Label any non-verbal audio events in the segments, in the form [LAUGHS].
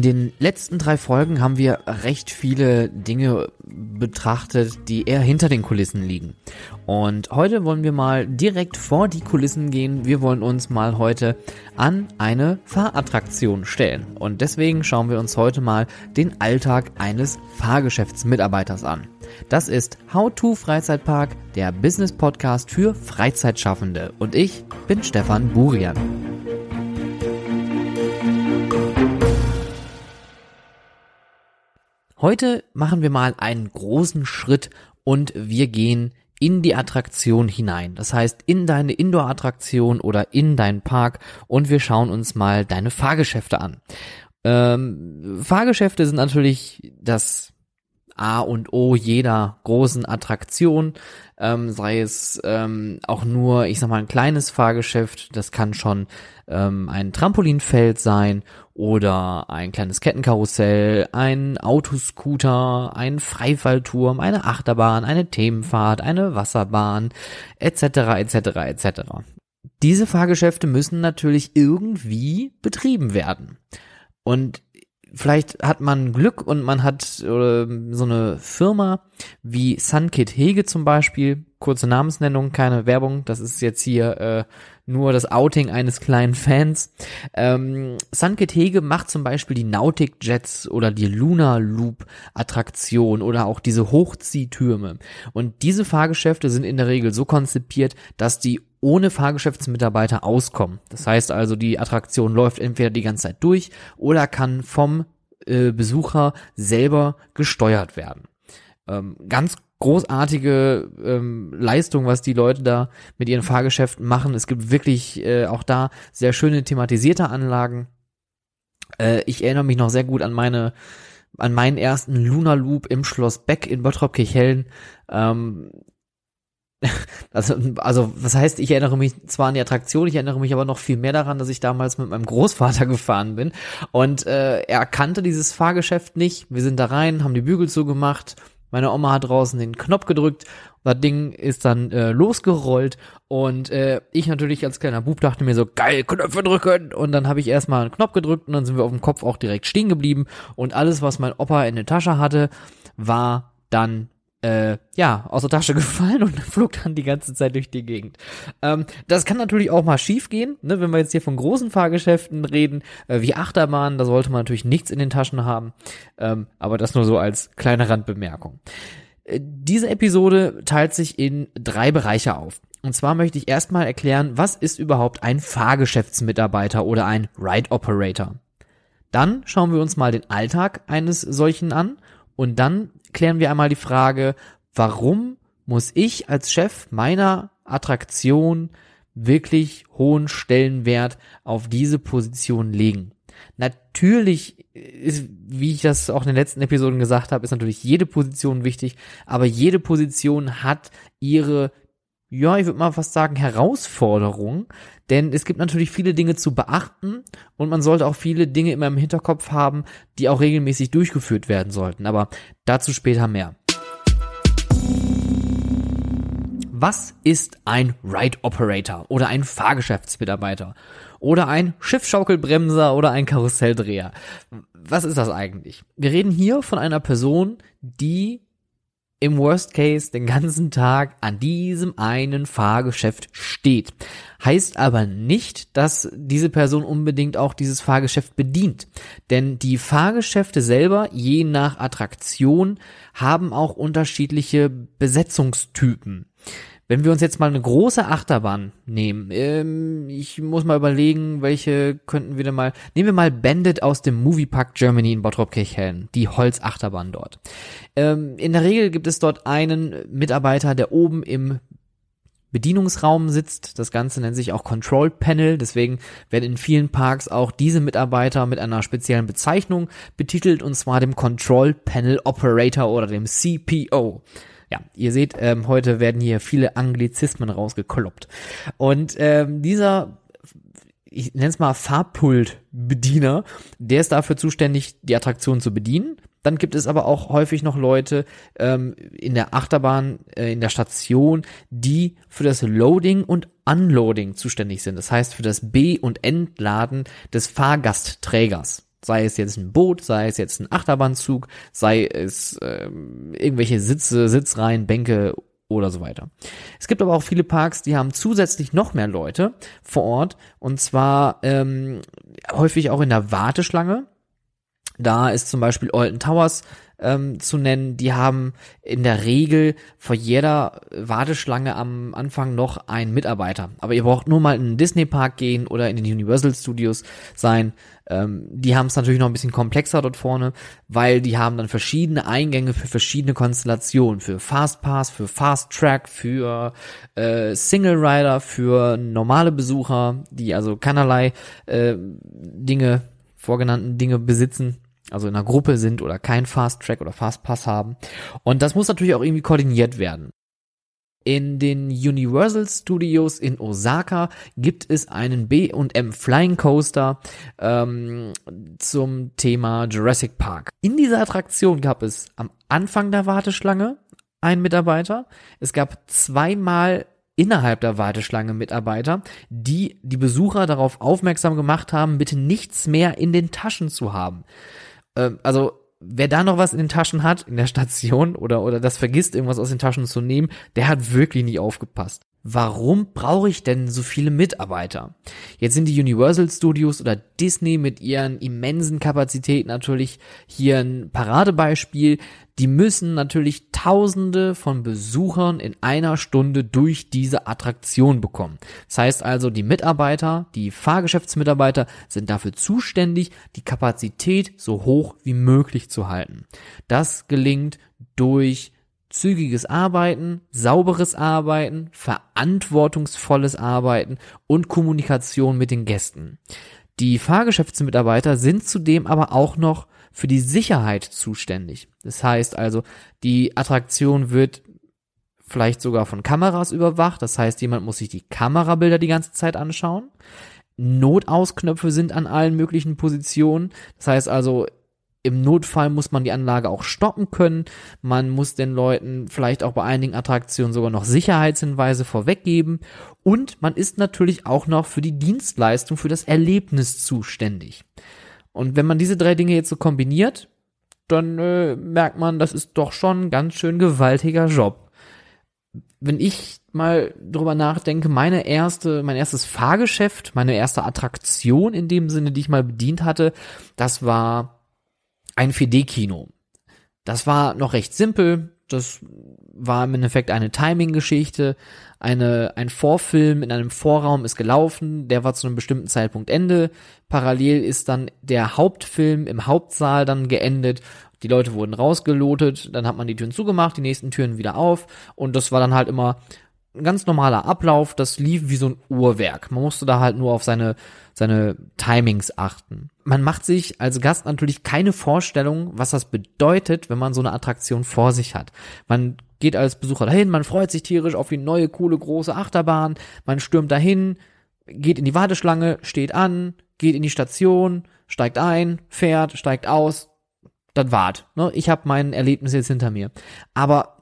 In den letzten drei Folgen haben wir recht viele Dinge betrachtet, die eher hinter den Kulissen liegen. Und heute wollen wir mal direkt vor die Kulissen gehen. Wir wollen uns mal heute an eine Fahrattraktion stellen. Und deswegen schauen wir uns heute mal den Alltag eines Fahrgeschäftsmitarbeiters an. Das ist How to Freizeitpark, der Business Podcast für Freizeitschaffende. Und ich bin Stefan Burian. Heute machen wir mal einen großen Schritt und wir gehen in die Attraktion hinein. Das heißt, in deine Indoor-Attraktion oder in deinen Park und wir schauen uns mal deine Fahrgeschäfte an. Ähm, Fahrgeschäfte sind natürlich das A und O jeder großen Attraktion, ähm, sei es ähm, auch nur, ich sag mal, ein kleines Fahrgeschäft, das kann schon ähm, ein Trampolinfeld sein oder ein kleines Kettenkarussell, ein Autoscooter, ein Freifallturm, eine Achterbahn, eine Themenfahrt, eine Wasserbahn, etc., etc., etc. Diese Fahrgeschäfte müssen natürlich irgendwie betrieben werden. Und vielleicht hat man Glück und man hat oder so eine Firma wie Sunkit Hege zum Beispiel, kurze Namensnennung, keine Werbung, das ist jetzt hier äh, nur das Outing eines kleinen Fans. Ähm, Sunkit Hege macht zum Beispiel die Nautic Jets oder die Lunar Loop Attraktion oder auch diese Hochziehtürme. Und diese Fahrgeschäfte sind in der Regel so konzipiert, dass die ohne Fahrgeschäftsmitarbeiter auskommen. Das heißt also, die Attraktion läuft entweder die ganze Zeit durch oder kann vom äh, Besucher selber gesteuert werden. Ähm, ganz großartige ähm, Leistung, was die Leute da mit ihren Fahrgeschäften machen. Es gibt wirklich äh, auch da sehr schöne thematisierte Anlagen. Äh, ich erinnere mich noch sehr gut an meine an meinen ersten Lunar Loop im Schloss Beck in Bottrop-Kirchhellen. Ähm, [LAUGHS] also, also, was heißt, ich erinnere mich zwar an die Attraktion, ich erinnere mich aber noch viel mehr daran, dass ich damals mit meinem Großvater [LAUGHS] gefahren bin und äh, er kannte dieses Fahrgeschäft nicht. Wir sind da rein, haben die Bügel zugemacht, meine Oma hat draußen den Knopf gedrückt, das Ding ist dann äh, losgerollt und äh, ich natürlich als kleiner Bub dachte mir so, geil, Knöpfe drücken und dann habe ich erstmal einen Knopf gedrückt und dann sind wir auf dem Kopf auch direkt stehen geblieben und alles, was mein Opa in der Tasche hatte, war dann äh, ja, aus der Tasche [LAUGHS] gefallen und flog dann die ganze Zeit durch die Gegend. Ähm, das kann natürlich auch mal schief gehen, ne, wenn wir jetzt hier von großen Fahrgeschäften reden, äh, wie Achterbahnen, da sollte man natürlich nichts in den Taschen haben, ähm, aber das nur so als kleine Randbemerkung. Äh, diese Episode teilt sich in drei Bereiche auf. Und zwar möchte ich erstmal erklären, was ist überhaupt ein Fahrgeschäftsmitarbeiter oder ein Ride Operator. Dann schauen wir uns mal den Alltag eines solchen an und dann klären wir einmal die Frage, warum muss ich als Chef meiner Attraktion wirklich hohen Stellenwert auf diese Position legen? Natürlich ist, wie ich das auch in den letzten Episoden gesagt habe, ist natürlich jede Position wichtig, aber jede Position hat ihre ja, ich würde mal fast sagen, Herausforderung, denn es gibt natürlich viele Dinge zu beachten und man sollte auch viele Dinge immer im Hinterkopf haben, die auch regelmäßig durchgeführt werden sollten, aber dazu später mehr. Was ist ein Ride Operator oder ein Fahrgeschäftsmitarbeiter oder ein Schiffschaukelbremser oder ein Karusselldreher? Was ist das eigentlich? Wir reden hier von einer Person, die im Worst Case den ganzen Tag an diesem einen Fahrgeschäft steht. Heißt aber nicht, dass diese Person unbedingt auch dieses Fahrgeschäft bedient. Denn die Fahrgeschäfte selber, je nach Attraktion, haben auch unterschiedliche Besetzungstypen. Wenn wir uns jetzt mal eine große Achterbahn nehmen, ähm, ich muss mal überlegen, welche könnten wir denn mal, nehmen wir mal Bandit aus dem Moviepark Germany in Bottrop-Kirchhellen, die Holzachterbahn dort. Ähm, in der Regel gibt es dort einen Mitarbeiter, der oben im Bedienungsraum sitzt. Das Ganze nennt sich auch Control Panel. Deswegen werden in vielen Parks auch diese Mitarbeiter mit einer speziellen Bezeichnung betitelt, und zwar dem Control Panel Operator oder dem CPO. Ja, ihr seht, ähm, heute werden hier viele Anglizismen rausgekloppt. Und ähm, dieser ich nenne es mal Farbpult-Bediener, der ist dafür zuständig, die Attraktion zu bedienen. Dann gibt es aber auch häufig noch Leute ähm, in der Achterbahn, äh, in der Station, die für das Loading und Unloading zuständig sind. Das heißt für das B- und Entladen des Fahrgastträgers. Sei es jetzt ein Boot, sei es jetzt ein Achterbahnzug, sei es ähm, irgendwelche Sitze, Sitzreihen, Bänke oder so weiter. Es gibt aber auch viele Parks, die haben zusätzlich noch mehr Leute vor Ort und zwar ähm, häufig auch in der Warteschlange. Da ist zum Beispiel Alton Towers ähm, zu nennen. Die haben in der Regel vor jeder Warteschlange am Anfang noch einen Mitarbeiter. Aber ihr braucht nur mal in den Disney Park gehen oder in den Universal Studios sein. Ähm, die haben es natürlich noch ein bisschen komplexer dort vorne, weil die haben dann verschiedene Eingänge für verschiedene Konstellationen. Für Fast Pass, für Fast Track, für äh, Single Rider, für normale Besucher, die also keinerlei äh, Dinge, vorgenannten Dinge besitzen also in einer Gruppe sind oder kein Fast Track oder Fast Pass haben. Und das muss natürlich auch irgendwie koordiniert werden. In den Universal Studios in Osaka gibt es einen B&M Flying Coaster ähm, zum Thema Jurassic Park. In dieser Attraktion gab es am Anfang der Warteschlange einen Mitarbeiter. Es gab zweimal innerhalb der Warteschlange Mitarbeiter, die die Besucher darauf aufmerksam gemacht haben, bitte nichts mehr in den Taschen zu haben. Ähm, also wer da noch was in den Taschen hat, in der Station oder, oder das vergisst, irgendwas aus den Taschen zu nehmen, der hat wirklich nie aufgepasst. Warum brauche ich denn so viele Mitarbeiter? Jetzt sind die Universal Studios oder Disney mit ihren immensen Kapazitäten natürlich hier ein Paradebeispiel. Die müssen natürlich Tausende von Besuchern in einer Stunde durch diese Attraktion bekommen. Das heißt also, die Mitarbeiter, die Fahrgeschäftsmitarbeiter sind dafür zuständig, die Kapazität so hoch wie möglich zu halten. Das gelingt durch zügiges Arbeiten, sauberes Arbeiten, verantwortungsvolles Arbeiten und Kommunikation mit den Gästen. Die Fahrgeschäftsmitarbeiter sind zudem aber auch noch für die Sicherheit zuständig. Das heißt also, die Attraktion wird vielleicht sogar von Kameras überwacht. Das heißt, jemand muss sich die Kamerabilder die ganze Zeit anschauen. Notausknöpfe sind an allen möglichen Positionen. Das heißt also, im Notfall muss man die Anlage auch stoppen können. Man muss den Leuten vielleicht auch bei einigen Attraktionen sogar noch Sicherheitshinweise vorweggeben. Und man ist natürlich auch noch für die Dienstleistung, für das Erlebnis zuständig. Und wenn man diese drei Dinge jetzt so kombiniert, dann äh, merkt man, das ist doch schon ein ganz schön gewaltiger Job. Wenn ich mal drüber nachdenke, meine erste, mein erstes Fahrgeschäft, meine erste Attraktion in dem Sinne, die ich mal bedient hatte, das war ein 4D-Kino. Das war noch recht simpel. Das war im Endeffekt eine Timing-Geschichte. Eine, ein Vorfilm in einem Vorraum ist gelaufen. Der war zu einem bestimmten Zeitpunkt Ende. Parallel ist dann der Hauptfilm im Hauptsaal dann geendet. Die Leute wurden rausgelotet. Dann hat man die Türen zugemacht, die nächsten Türen wieder auf. Und das war dann halt immer ein ganz normaler Ablauf. Das lief wie so ein Uhrwerk. Man musste da halt nur auf seine, seine Timings achten man macht sich als Gast natürlich keine Vorstellung, was das bedeutet, wenn man so eine Attraktion vor sich hat. Man geht als Besucher dahin, man freut sich tierisch auf die neue, coole, große Achterbahn, man stürmt dahin, geht in die Warteschlange, steht an, geht in die Station, steigt ein, fährt, steigt aus, dann wart. Ne? Ich habe mein Erlebnis jetzt hinter mir. Aber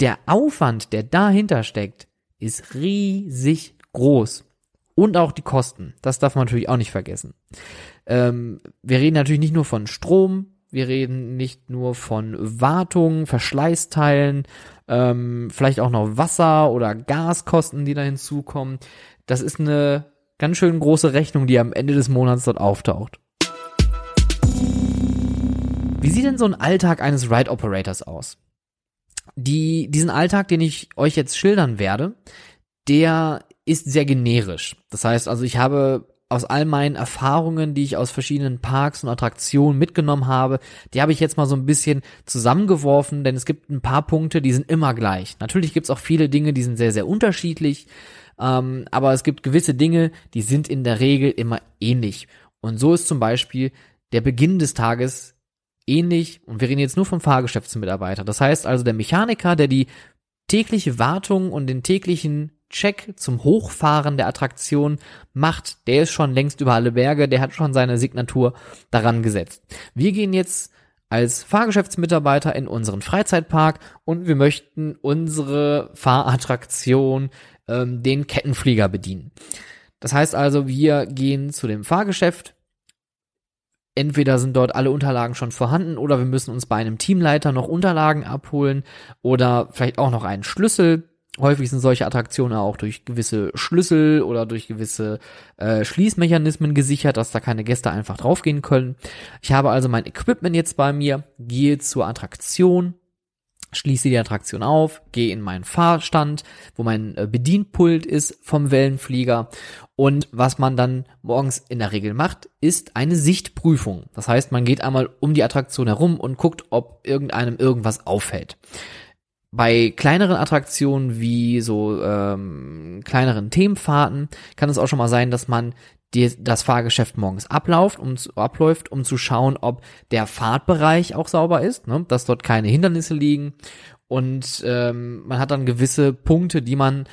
der Aufwand, der dahinter steckt, ist riesig groß und auch die Kosten. Das darf man natürlich auch nicht vergessen. Ähm, wir reden natürlich nicht nur von Strom, wir reden nicht nur von Wartung, Verschleißteilen, ähm, vielleicht auch noch Wasser oder Gaskosten, die da hinzukommen. Das ist eine ganz schön große Rechnung, die am Ende des Monats dort auftaucht. Wie sieht denn so ein Alltag eines Ride Operators aus? Die, diesen Alltag, den ich euch jetzt schildern werde, der ist sehr generisch. Das heißt also, ich habe aus all meinen Erfahrungen, die ich aus verschiedenen Parks und Attraktionen mitgenommen habe, die habe ich jetzt mal so ein bisschen zusammengeworfen, denn es gibt ein paar Punkte, die sind immer gleich. Natürlich gibt es auch viele Dinge, die sind sehr, sehr unterschiedlich, ähm, aber es gibt gewisse Dinge, die sind in der Regel immer ähnlich. Und so ist zum Beispiel der Beginn des Tages ähnlich, und wir reden jetzt nur vom Fahrgeschäftsmitarbeiter. Das heißt also der Mechaniker, der die tägliche Wartung und den täglichen Check zum Hochfahren der Attraktion macht, der ist schon längst über alle Berge, der hat schon seine Signatur daran gesetzt. Wir gehen jetzt als Fahrgeschäftsmitarbeiter in unseren Freizeitpark und wir möchten unsere Fahrattraktion, ähm, den Kettenflieger bedienen. Das heißt also, wir gehen zu dem Fahrgeschäft, entweder sind dort alle Unterlagen schon vorhanden oder wir müssen uns bei einem Teamleiter noch Unterlagen abholen oder vielleicht auch noch einen Schlüssel. Häufig sind solche Attraktionen auch durch gewisse Schlüssel oder durch gewisse äh, Schließmechanismen gesichert, dass da keine Gäste einfach draufgehen können. Ich habe also mein Equipment jetzt bei mir, gehe zur Attraktion, schließe die Attraktion auf, gehe in meinen Fahrstand, wo mein äh, Bedienpult ist vom Wellenflieger und was man dann morgens in der Regel macht, ist eine Sichtprüfung. Das heißt, man geht einmal um die Attraktion herum und guckt, ob irgendeinem irgendwas auffällt. Bei kleineren Attraktionen wie so ähm, kleineren Themenfahrten kann es auch schon mal sein, dass man die, das Fahrgeschäft morgens abläuft, um zu, abläuft, um zu schauen, ob der Fahrtbereich auch sauber ist, ne? dass dort keine Hindernisse liegen. Und ähm, man hat dann gewisse Punkte, die man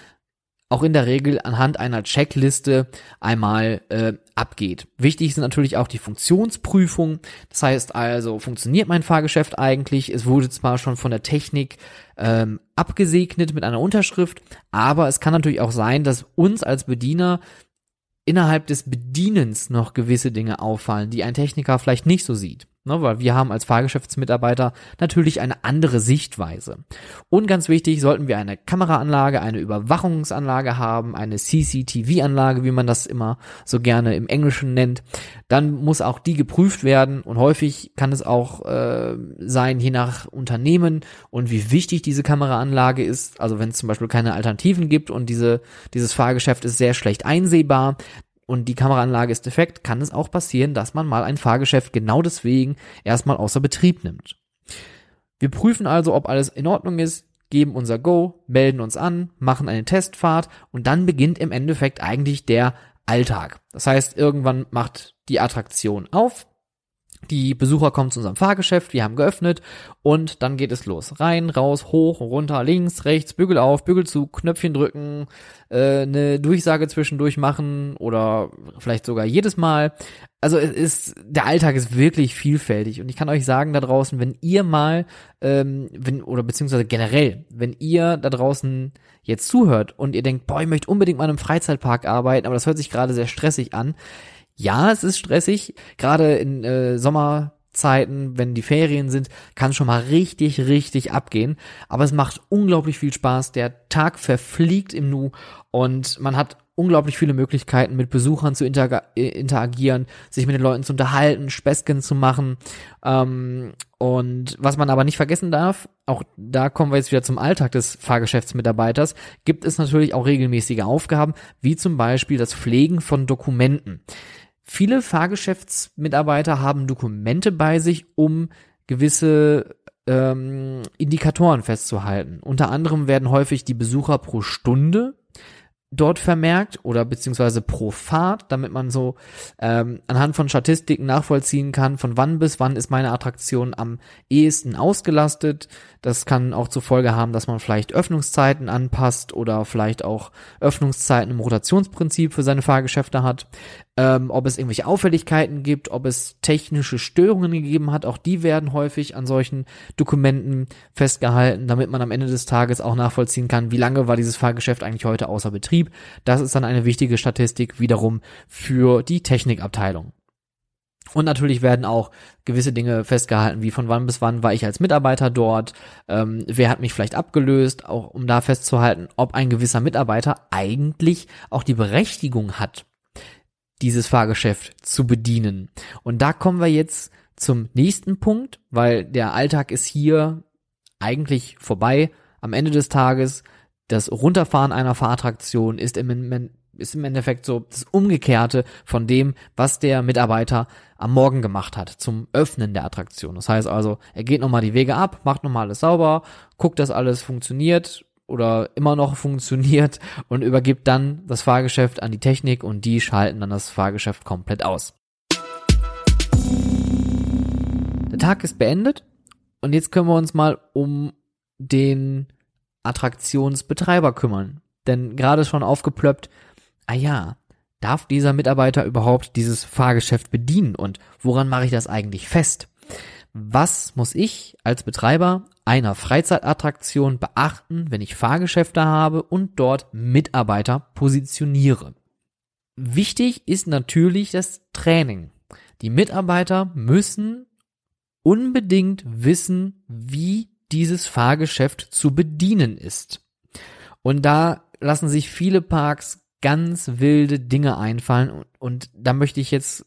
auch in der Regel anhand einer Checkliste einmal äh, abgeht. Wichtig sind natürlich auch die Funktionsprüfungen. Das heißt also, funktioniert mein Fahrgeschäft eigentlich? Es wurde zwar schon von der Technik ähm, abgesegnet mit einer Unterschrift, aber es kann natürlich auch sein, dass uns als Bediener innerhalb des Bedienens noch gewisse Dinge auffallen, die ein Techniker vielleicht nicht so sieht. Ne, weil wir haben als Fahrgeschäftsmitarbeiter natürlich eine andere Sichtweise. Und ganz wichtig, sollten wir eine Kameraanlage, eine Überwachungsanlage haben, eine CCTV-Anlage, wie man das immer so gerne im Englischen nennt, dann muss auch die geprüft werden. Und häufig kann es auch äh, sein, je nach Unternehmen und wie wichtig diese Kameraanlage ist. Also wenn es zum Beispiel keine Alternativen gibt und diese, dieses Fahrgeschäft ist sehr schlecht einsehbar, und die Kameraanlage ist defekt, kann es auch passieren, dass man mal ein Fahrgeschäft genau deswegen erstmal außer Betrieb nimmt. Wir prüfen also, ob alles in Ordnung ist, geben unser Go, melden uns an, machen eine Testfahrt und dann beginnt im Endeffekt eigentlich der Alltag. Das heißt, irgendwann macht die Attraktion auf, die Besucher kommen zu unserem Fahrgeschäft, wir haben geöffnet und dann geht es los. Rein, raus, hoch, runter, links, rechts, Bügel auf, Bügel zu, Knöpfchen drücken, äh, eine Durchsage zwischendurch machen oder vielleicht sogar jedes Mal. Also es ist, der Alltag ist wirklich vielfältig und ich kann euch sagen da draußen, wenn ihr mal, ähm, wenn, oder beziehungsweise generell, wenn ihr da draußen jetzt zuhört und ihr denkt, boah, ich möchte unbedingt mal in einem Freizeitpark arbeiten, aber das hört sich gerade sehr stressig an, ja, es ist stressig, gerade in äh, Sommerzeiten, wenn die Ferien sind, kann schon mal richtig, richtig abgehen. Aber es macht unglaublich viel Spaß. Der Tag verfliegt im Nu und man hat unglaublich viele Möglichkeiten, mit Besuchern zu äh, interagieren, sich mit den Leuten zu unterhalten, Späßchen zu machen. Ähm, und was man aber nicht vergessen darf, auch da kommen wir jetzt wieder zum Alltag des Fahrgeschäftsmitarbeiters, gibt es natürlich auch regelmäßige Aufgaben, wie zum Beispiel das Pflegen von Dokumenten. Viele Fahrgeschäftsmitarbeiter haben Dokumente bei sich, um gewisse ähm, Indikatoren festzuhalten. Unter anderem werden häufig die Besucher pro Stunde dort vermerkt oder beziehungsweise pro Fahrt, damit man so ähm, anhand von Statistiken nachvollziehen kann, von wann bis wann ist meine Attraktion am ehesten ausgelastet. Das kann auch zur Folge haben, dass man vielleicht Öffnungszeiten anpasst oder vielleicht auch Öffnungszeiten im Rotationsprinzip für seine Fahrgeschäfte hat. Ähm, ob es irgendwelche Auffälligkeiten gibt, ob es technische Störungen gegeben hat, auch die werden häufig an solchen Dokumenten festgehalten, damit man am Ende des Tages auch nachvollziehen kann, wie lange war dieses Fahrgeschäft eigentlich heute außer Betrieb. Das ist dann eine wichtige Statistik wiederum für die Technikabteilung. Und natürlich werden auch gewisse Dinge festgehalten, wie von wann bis wann war ich als Mitarbeiter dort, ähm, wer hat mich vielleicht abgelöst, auch um da festzuhalten, ob ein gewisser Mitarbeiter eigentlich auch die Berechtigung hat, dieses Fahrgeschäft zu bedienen. Und da kommen wir jetzt zum nächsten Punkt, weil der Alltag ist hier eigentlich vorbei. Am Ende des Tages, das Runterfahren einer Fahrattraktion ist im, ist im Endeffekt so das Umgekehrte von dem, was der Mitarbeiter am Morgen gemacht hat zum Öffnen der Attraktion. Das heißt also, er geht nochmal die Wege ab, macht nochmal alles sauber, guckt, dass alles funktioniert, oder immer noch [LAUGHS] funktioniert und übergibt dann das Fahrgeschäft an die Technik und die schalten dann das Fahrgeschäft komplett aus. Der Tag ist beendet und jetzt können wir uns mal um den Attraktionsbetreiber kümmern. Denn gerade schon aufgeplöppt, ah ja, darf dieser Mitarbeiter überhaupt dieses Fahrgeschäft bedienen und woran mache ich das eigentlich fest? Was muss ich als Betreiber einer Freizeitattraktion beachten, wenn ich Fahrgeschäfte habe und dort Mitarbeiter positioniere. Wichtig ist natürlich das Training. Die Mitarbeiter müssen unbedingt wissen, wie dieses Fahrgeschäft zu bedienen ist. Und da lassen sich viele Parks ganz wilde Dinge einfallen und, da möchte ich jetzt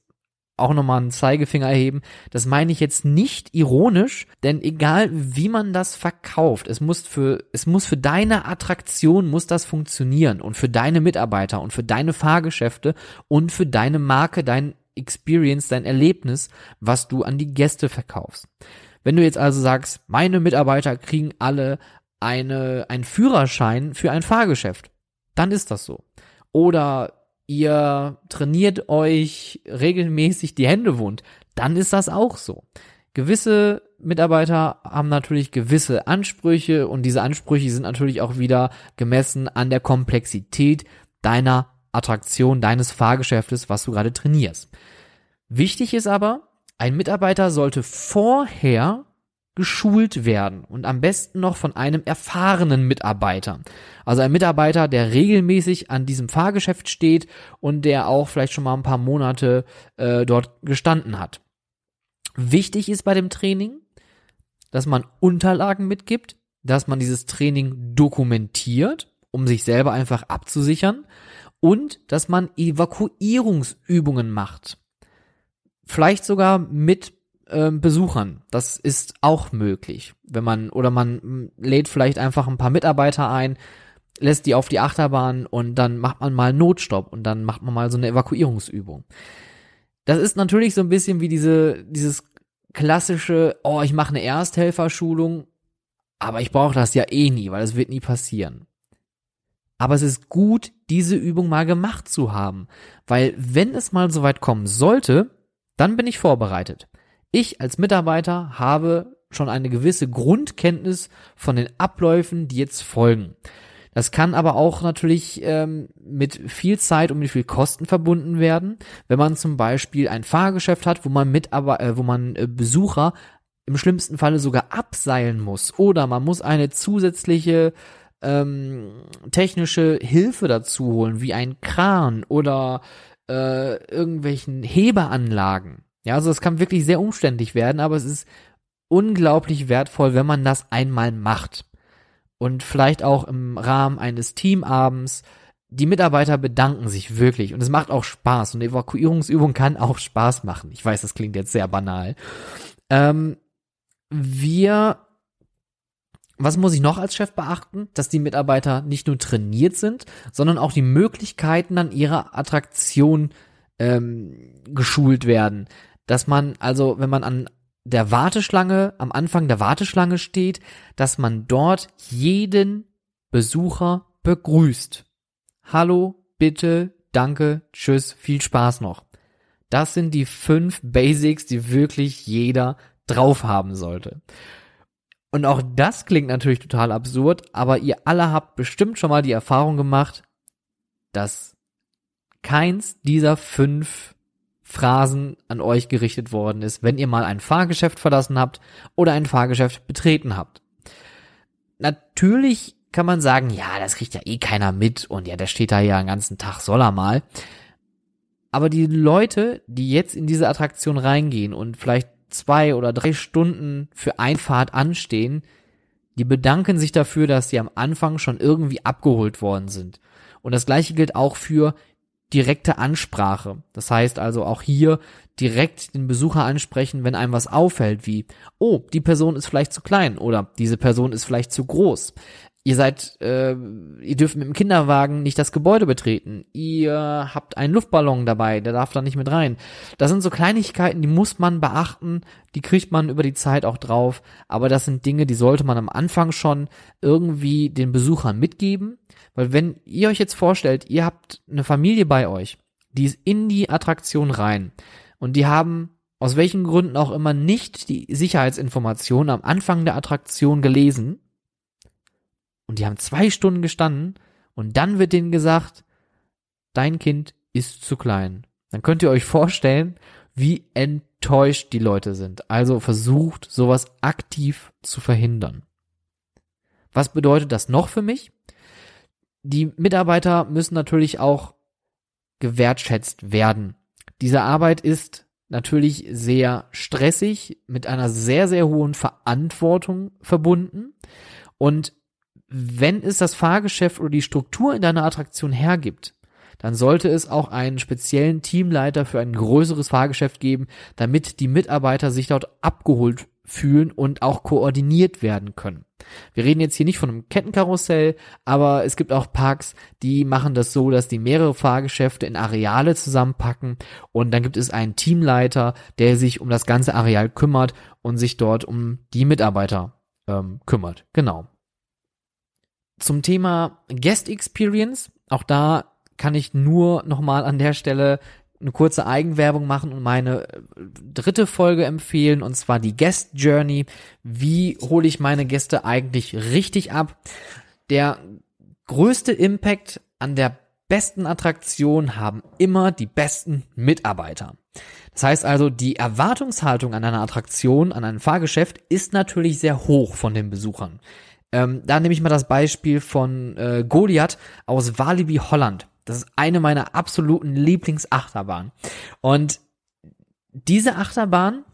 auch nochmal einen Zeigefinger erheben. Das meine ich jetzt nicht ironisch, denn egal wie man das verkauft, es muss für, es muss für deine Attraktion muss das funktionieren und für deine Mitarbeiter und für deine Fahrgeschäfte und für deine Marke, dein Experience, dein Erlebnis, was du an die Gäste verkaufst. Wenn du jetzt also sagst, meine Mitarbeiter kriegen alle eine, einen Führerschein für ein Fahrgeschäft, dann ist das so. Oder ihr trainiert euch regelmäßig die Hände wund, dann ist das auch so. Gewisse Mitarbeiter haben natürlich gewisse Ansprüche und diese Ansprüche sind natürlich auch wieder gemessen an der Komplexität deiner Attraktion, deines Fahrgeschäftes, was du gerade trainierst. Wichtig ist aber, ein Mitarbeiter sollte vorher geschult werden und am besten noch von einem erfahrenen Mitarbeiter. Also ein Mitarbeiter, der regelmäßig an diesem Fahrgeschäft steht und der auch vielleicht schon mal ein paar Monate äh, dort gestanden hat. Wichtig ist bei dem Training, dass man Unterlagen mitgibt, dass man dieses Training dokumentiert, um sich selber einfach abzusichern und dass man Evakuierungsübungen macht. Vielleicht sogar mit äh, Besuchern. Das ist auch möglich. Wenn man, oder man lädt vielleicht einfach ein paar Mitarbeiter ein, lässt die auf die Achterbahn und dann macht man mal Notstopp und dann macht man mal so eine Evakuierungsübung. Das ist natürlich so ein bisschen wie diese, dieses klassische, oh, ich mache eine Ersthelferschulung, aber ich brauche das ja eh nie, weil es wird nie passieren. Aber es ist gut, diese Übung mal gemacht zu haben, weil wenn es mal so weit kommen sollte, dann bin ich vorbereitet. Ich als Mitarbeiter habe schon eine gewisse Grundkenntnis von den Abläufen, die jetzt folgen. Das kann aber auch natürlich ähm, mit viel Zeit und mit viel Kosten verbunden werden, wenn man zum Beispiel ein Fahrgeschäft hat, wo man mit aber, äh, wo man äh, Besucher im schlimmsten Falle sogar abseilen muss oder man muss eine zusätzliche ähm, technische Hilfe dazu holen, wie ein Kran oder äh, irgendwelchen Hebeanlagen. Ja, also es kann wirklich sehr umständlich werden, aber es ist unglaublich wertvoll, wenn man das einmal macht. Und vielleicht auch im Rahmen eines Teamabends. Die Mitarbeiter bedanken sich wirklich und es macht auch Spaß. Und Evakuierungsübung kann auch Spaß machen. Ich weiß, das klingt jetzt sehr banal. Ähm, wir was muss ich noch als Chef beachten? Dass die Mitarbeiter nicht nur trainiert sind, sondern auch die Möglichkeiten an ihrer Attraktion ähm, geschult werden dass man also, wenn man an der Warteschlange, am Anfang der Warteschlange steht, dass man dort jeden Besucher begrüßt. Hallo, bitte, danke, tschüss, viel Spaß noch. Das sind die fünf Basics, die wirklich jeder drauf haben sollte. Und auch das klingt natürlich total absurd, aber ihr alle habt bestimmt schon mal die Erfahrung gemacht, dass keins dieser fünf Phrasen an euch gerichtet worden ist, wenn ihr mal ein Fahrgeschäft verlassen habt oder ein Fahrgeschäft betreten habt. Natürlich kann man sagen, ja, das kriegt ja eh keiner mit und ja, der steht da ja den ganzen Tag, soll er mal. Aber die Leute, die jetzt in diese Attraktion reingehen und vielleicht zwei oder drei Stunden für Einfahrt anstehen, die bedanken sich dafür, dass sie am Anfang schon irgendwie abgeholt worden sind. Und das gleiche gilt auch für direkte Ansprache. Das heißt also auch hier direkt den Besucher ansprechen, wenn einem was auffällt, wie, oh, die Person ist vielleicht zu klein oder diese Person ist vielleicht zu groß. Ihr seid, äh, ihr dürft mit dem Kinderwagen nicht das Gebäude betreten. Ihr habt einen Luftballon dabei, der darf da nicht mit rein. Das sind so Kleinigkeiten, die muss man beachten, die kriegt man über die Zeit auch drauf. Aber das sind Dinge, die sollte man am Anfang schon irgendwie den Besuchern mitgeben. Weil wenn ihr euch jetzt vorstellt, ihr habt eine Familie bei euch, die ist in die Attraktion rein und die haben aus welchen Gründen auch immer nicht die Sicherheitsinformationen am Anfang der Attraktion gelesen und die haben zwei Stunden gestanden und dann wird denen gesagt, dein Kind ist zu klein. Dann könnt ihr euch vorstellen, wie enttäuscht die Leute sind. Also versucht, sowas aktiv zu verhindern. Was bedeutet das noch für mich? Die Mitarbeiter müssen natürlich auch gewertschätzt werden. Diese Arbeit ist natürlich sehr stressig, mit einer sehr, sehr hohen Verantwortung verbunden. Und wenn es das Fahrgeschäft oder die Struktur in deiner Attraktion hergibt, dann sollte es auch einen speziellen Teamleiter für ein größeres Fahrgeschäft geben, damit die Mitarbeiter sich dort abgeholt fühlen und auch koordiniert werden können. Wir reden jetzt hier nicht von einem Kettenkarussell, aber es gibt auch Parks, die machen das so, dass die mehrere Fahrgeschäfte in Areale zusammenpacken und dann gibt es einen Teamleiter, der sich um das ganze Areal kümmert und sich dort um die Mitarbeiter ähm, kümmert. Genau. Zum Thema Guest Experience, auch da kann ich nur nochmal an der Stelle eine kurze Eigenwerbung machen und meine äh, dritte Folge empfehlen, und zwar die Guest Journey. Wie hole ich meine Gäste eigentlich richtig ab? Der größte Impact an der besten Attraktion haben immer die besten Mitarbeiter. Das heißt also, die Erwartungshaltung an eine Attraktion, an ein Fahrgeschäft ist natürlich sehr hoch von den Besuchern. Ähm, da nehme ich mal das Beispiel von äh, Goliath aus Walibi Holland. Das ist eine meiner absoluten Lieblingsachterbahnen. Und diese Achterbahn,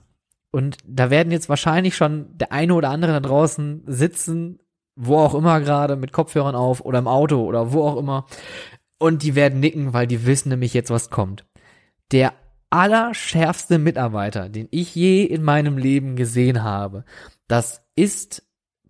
und da werden jetzt wahrscheinlich schon der eine oder andere da draußen sitzen, wo auch immer gerade, mit Kopfhörern auf oder im Auto oder wo auch immer. Und die werden nicken, weil die wissen nämlich jetzt, was kommt. Der allerschärfste Mitarbeiter, den ich je in meinem Leben gesehen habe, das ist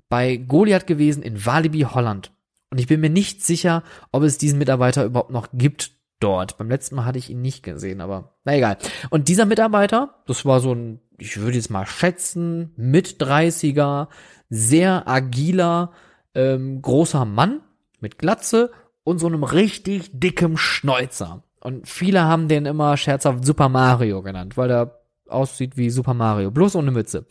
bei Goliath gewesen in Walibi Holland. Und ich bin mir nicht sicher, ob es diesen Mitarbeiter überhaupt noch gibt dort. Beim letzten Mal hatte ich ihn nicht gesehen, aber na egal. Und dieser Mitarbeiter, das war so ein, ich würde jetzt mal schätzen, mit 30er, sehr agiler, ähm, großer Mann mit Glatze und so einem richtig dickem Schnäuzer. Und viele haben den immer scherzhaft Super Mario genannt, weil der aussieht wie Super Mario, bloß ohne Mütze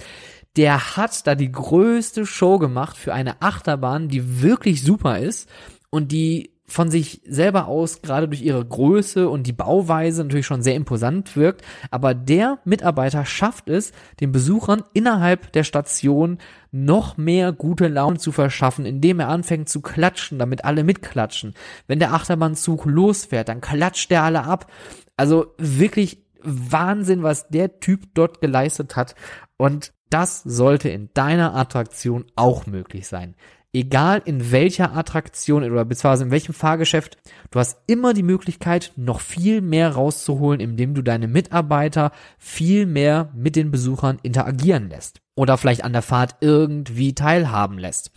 der hat da die größte Show gemacht für eine Achterbahn, die wirklich super ist und die von sich selber aus gerade durch ihre Größe und die Bauweise natürlich schon sehr imposant wirkt, aber der Mitarbeiter schafft es, den Besuchern innerhalb der Station noch mehr gute Laune zu verschaffen, indem er anfängt zu klatschen, damit alle mitklatschen. Wenn der Achterbahnzug losfährt, dann klatscht der alle ab. Also wirklich Wahnsinn, was der Typ dort geleistet hat. Und das sollte in deiner Attraktion auch möglich sein. Egal in welcher Attraktion oder beziehungsweise in welchem Fahrgeschäft, du hast immer die Möglichkeit, noch viel mehr rauszuholen, indem du deine Mitarbeiter viel mehr mit den Besuchern interagieren lässt. Oder vielleicht an der Fahrt irgendwie teilhaben lässt.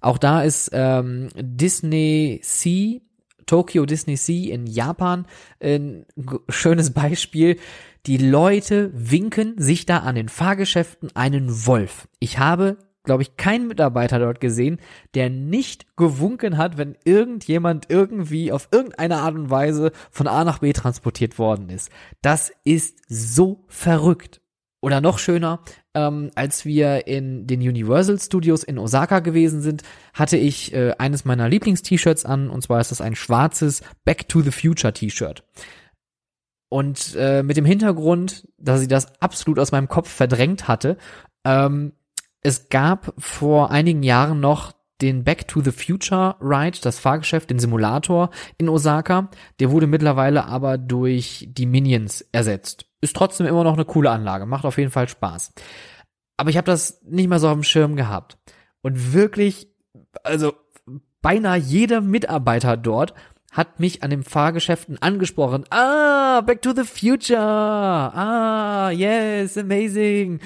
Auch da ist ähm, Disney Sea, Tokyo Disney Sea in Japan ein schönes Beispiel die Leute winken sich da an den Fahrgeschäften einen Wolf. Ich habe glaube ich, keinen Mitarbeiter dort gesehen, der nicht gewunken hat, wenn irgendjemand irgendwie auf irgendeine Art und Weise von A nach B transportiert worden ist. Das ist so verrückt. Oder noch schöner, ähm, als wir in den Universal Studios in Osaka gewesen sind, hatte ich äh, eines meiner Lieblings-T-Shirts an, und zwar ist das ein schwarzes Back to the Future T-Shirt. Und äh, mit dem Hintergrund, dass ich das absolut aus meinem Kopf verdrängt hatte, ähm, es gab vor einigen Jahren noch den Back to the Future Ride, das Fahrgeschäft, den Simulator in Osaka. Der wurde mittlerweile aber durch die Minions ersetzt. Ist trotzdem immer noch eine coole Anlage, macht auf jeden Fall Spaß. Aber ich habe das nicht mehr so auf dem Schirm gehabt. Und wirklich, also beinahe jeder Mitarbeiter dort hat mich an den Fahrgeschäften angesprochen. Ah, Back to the Future. Ah, yes, amazing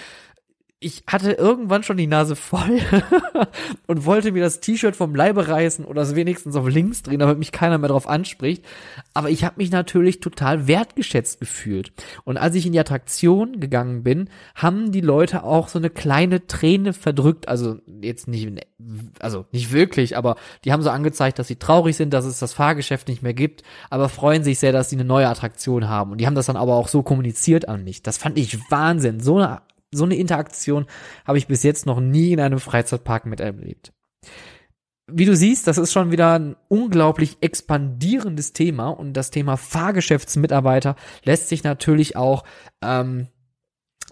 ich hatte irgendwann schon die Nase voll [LAUGHS] und wollte mir das T-Shirt vom Leibe reißen oder es wenigstens auf links drehen, damit mich keiner mehr drauf anspricht. Aber ich habe mich natürlich total wertgeschätzt gefühlt. Und als ich in die Attraktion gegangen bin, haben die Leute auch so eine kleine Träne verdrückt. Also jetzt nicht, also nicht wirklich, aber die haben so angezeigt, dass sie traurig sind, dass es das Fahrgeschäft nicht mehr gibt, aber freuen sich sehr, dass sie eine neue Attraktion haben. Und die haben das dann aber auch so kommuniziert an mich. Das fand ich Wahnsinn. So eine so eine Interaktion habe ich bis jetzt noch nie in einem Freizeitpark miterlebt. Wie du siehst, das ist schon wieder ein unglaublich expandierendes Thema und das Thema Fahrgeschäftsmitarbeiter lässt sich natürlich auch ähm,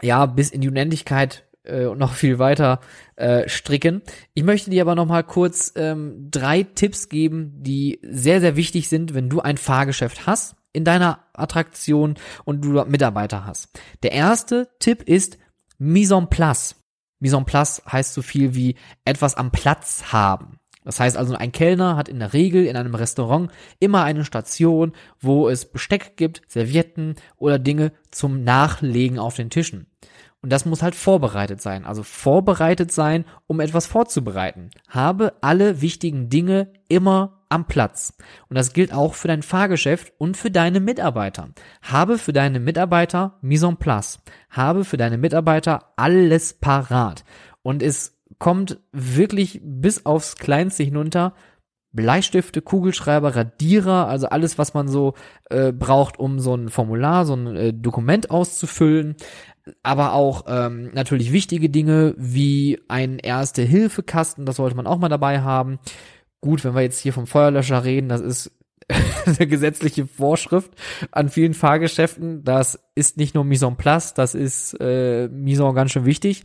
ja bis in die Unendlichkeit äh, noch viel weiter äh, stricken. Ich möchte dir aber noch mal kurz ähm, drei Tipps geben, die sehr sehr wichtig sind, wenn du ein Fahrgeschäft hast in deiner Attraktion und du Mitarbeiter hast. Der erste Tipp ist Mise en place. Mise en place heißt so viel wie etwas am Platz haben. Das heißt also, ein Kellner hat in der Regel in einem Restaurant immer eine Station, wo es Besteck gibt, Servietten oder Dinge zum Nachlegen auf den Tischen. Und das muss halt vorbereitet sein. Also vorbereitet sein, um etwas vorzubereiten. Habe alle wichtigen Dinge immer am Platz. Und das gilt auch für dein Fahrgeschäft und für deine Mitarbeiter. Habe für deine Mitarbeiter mise en place. Habe für deine Mitarbeiter alles parat. Und es kommt wirklich bis aufs Kleinste hinunter. Bleistifte, Kugelschreiber, Radierer, also alles, was man so äh, braucht, um so ein Formular, so ein äh, Dokument auszufüllen. Aber auch ähm, natürlich wichtige Dinge wie ein Erste-Hilfe-Kasten, das sollte man auch mal dabei haben Gut, wenn wir jetzt hier vom Feuerlöscher reden, das ist [LAUGHS] eine gesetzliche Vorschrift an vielen Fahrgeschäften. Das ist nicht nur Mise en place, das ist äh, Mise en ganz schön wichtig.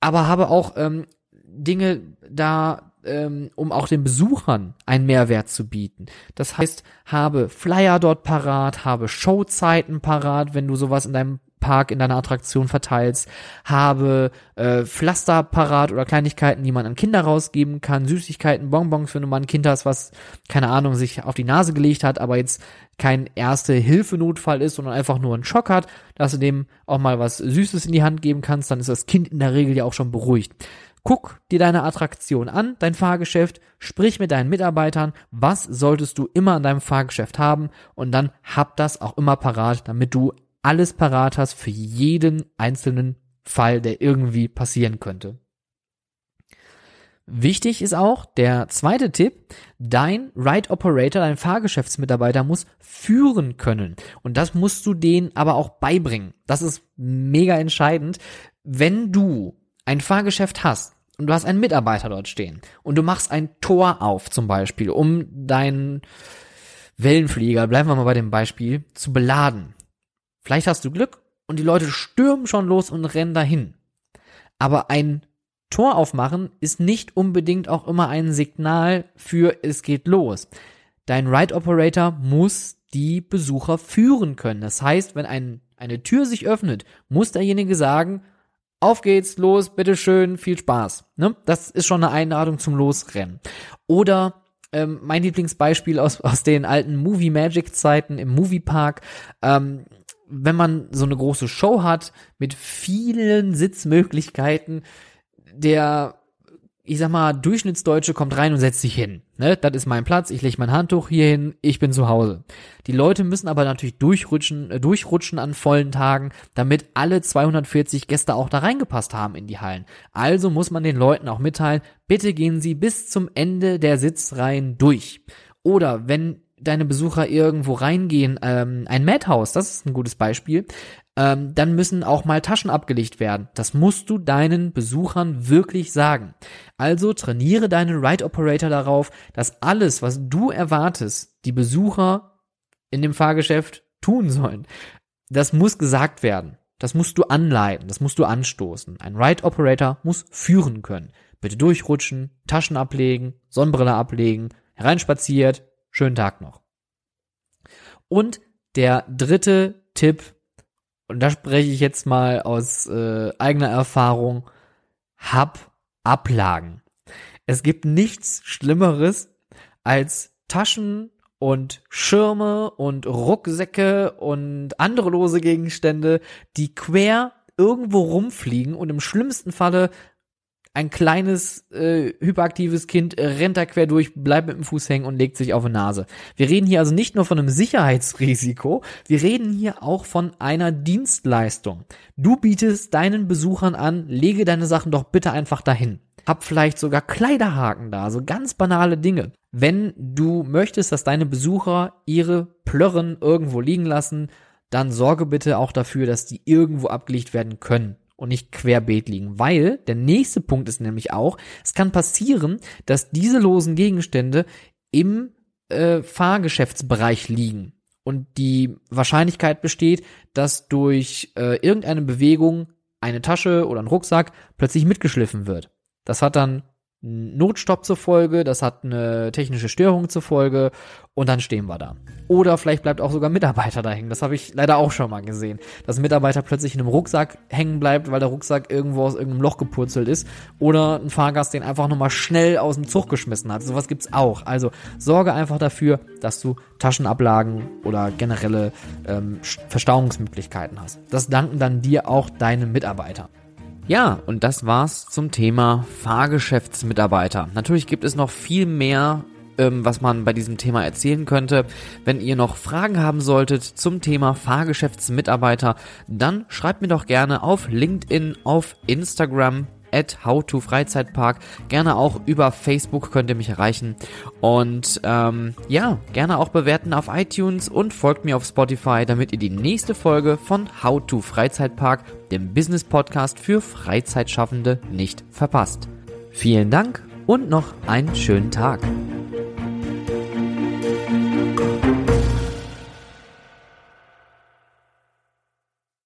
Aber habe auch ähm, Dinge da, ähm, um auch den Besuchern einen Mehrwert zu bieten. Das heißt, habe Flyer dort parat, habe Showzeiten parat, wenn du sowas in deinem Park in deiner Attraktion verteilst, habe äh, Pflaster parat oder Kleinigkeiten, die man an Kinder rausgeben kann, Süßigkeiten, Bonbons, wenn du mal ein Kind hast, was, keine Ahnung, sich auf die Nase gelegt hat, aber jetzt kein Erste-Hilfe-Notfall ist, sondern einfach nur einen Schock hat, dass du dem auch mal was Süßes in die Hand geben kannst, dann ist das Kind in der Regel ja auch schon beruhigt. Guck dir deine Attraktion an, dein Fahrgeschäft, sprich mit deinen Mitarbeitern, was solltest du immer an deinem Fahrgeschäft haben und dann hab das auch immer parat, damit du alles parat hast für jeden einzelnen Fall, der irgendwie passieren könnte. Wichtig ist auch der zweite Tipp, dein Ride Operator, dein Fahrgeschäftsmitarbeiter muss führen können. Und das musst du denen aber auch beibringen. Das ist mega entscheidend. Wenn du ein Fahrgeschäft hast und du hast einen Mitarbeiter dort stehen und du machst ein Tor auf zum Beispiel, um deinen Wellenflieger, bleiben wir mal bei dem Beispiel, zu beladen, Vielleicht hast du Glück und die Leute stürmen schon los und rennen dahin. Aber ein Tor aufmachen ist nicht unbedingt auch immer ein Signal für es geht los. Dein Ride Operator muss die Besucher führen können. Das heißt, wenn ein, eine Tür sich öffnet, muss derjenige sagen, auf geht's, los, bitteschön, viel Spaß. Ne? Das ist schon eine Einladung zum Losrennen. Oder ähm, mein Lieblingsbeispiel aus, aus den alten Movie Magic Zeiten im Moviepark. Ähm, wenn man so eine große Show hat mit vielen Sitzmöglichkeiten, der, ich sag mal, Durchschnittsdeutsche kommt rein und setzt sich hin. Ne? Das ist mein Platz, ich lege mein Handtuch hier hin, ich bin zu Hause. Die Leute müssen aber natürlich durchrutschen, äh, durchrutschen an vollen Tagen, damit alle 240 Gäste auch da reingepasst haben in die Hallen. Also muss man den Leuten auch mitteilen, bitte gehen Sie bis zum Ende der Sitzreihen durch. Oder wenn deine Besucher irgendwo reingehen, ähm, ein Madhouse, das ist ein gutes Beispiel, ähm, dann müssen auch mal Taschen abgelegt werden. Das musst du deinen Besuchern wirklich sagen. Also trainiere deinen Ride Operator darauf, dass alles, was du erwartest, die Besucher in dem Fahrgeschäft tun sollen. Das muss gesagt werden. Das musst du anleiten, das musst du anstoßen. Ein Ride Operator muss führen können. Bitte durchrutschen, Taschen ablegen, Sonnenbrille ablegen, hereinspaziert, Schönen Tag noch. Und der dritte Tipp, und da spreche ich jetzt mal aus äh, eigener Erfahrung, hab Ablagen. Es gibt nichts Schlimmeres als Taschen und Schirme und Rucksäcke und andere lose Gegenstände, die quer irgendwo rumfliegen und im schlimmsten Falle ein kleines äh, hyperaktives Kind rennt da quer durch, bleibt mit dem Fuß hängen und legt sich auf die Nase. Wir reden hier also nicht nur von einem Sicherheitsrisiko, wir reden hier auch von einer Dienstleistung. Du bietest deinen Besuchern an, lege deine Sachen doch bitte einfach dahin. Hab vielleicht sogar Kleiderhaken da, so ganz banale Dinge. Wenn du möchtest, dass deine Besucher ihre Plörren irgendwo liegen lassen, dann sorge bitte auch dafür, dass die irgendwo abgelegt werden können und nicht querbeet liegen, weil der nächste Punkt ist nämlich auch, es kann passieren, dass diese losen Gegenstände im äh, Fahrgeschäftsbereich liegen und die Wahrscheinlichkeit besteht, dass durch äh, irgendeine Bewegung eine Tasche oder ein Rucksack plötzlich mitgeschliffen wird. Das hat dann Notstopp zur Folge, das hat eine technische Störung zur Folge und dann stehen wir da. Oder vielleicht bleibt auch sogar Mitarbeiter da hängen. Das habe ich leider auch schon mal gesehen. Dass ein Mitarbeiter plötzlich in einem Rucksack hängen bleibt, weil der Rucksack irgendwo aus irgendeinem Loch gepurzelt ist. Oder ein Fahrgast den einfach nochmal schnell aus dem Zug geschmissen hat. Sowas gibt's auch. Also sorge einfach dafür, dass du Taschenablagen oder generelle ähm, Verstauungsmöglichkeiten hast. Das danken dann dir auch deine Mitarbeiter. Ja, und das war's zum Thema Fahrgeschäftsmitarbeiter. Natürlich gibt es noch viel mehr ähm, was man bei diesem Thema erzählen könnte. Wenn ihr noch Fragen haben solltet zum Thema Fahrgeschäftsmitarbeiter, dann schreibt mir doch gerne auf LinkedIn, auf Instagram at howtofreizeitpark. Gerne auch über Facebook könnt ihr mich erreichen. Und ähm, ja, gerne auch bewerten auf iTunes und folgt mir auf Spotify, damit ihr die nächste Folge von How to Freizeitpark, dem Business Podcast für Freizeitschaffende, nicht verpasst. Vielen Dank und noch einen schönen Tag.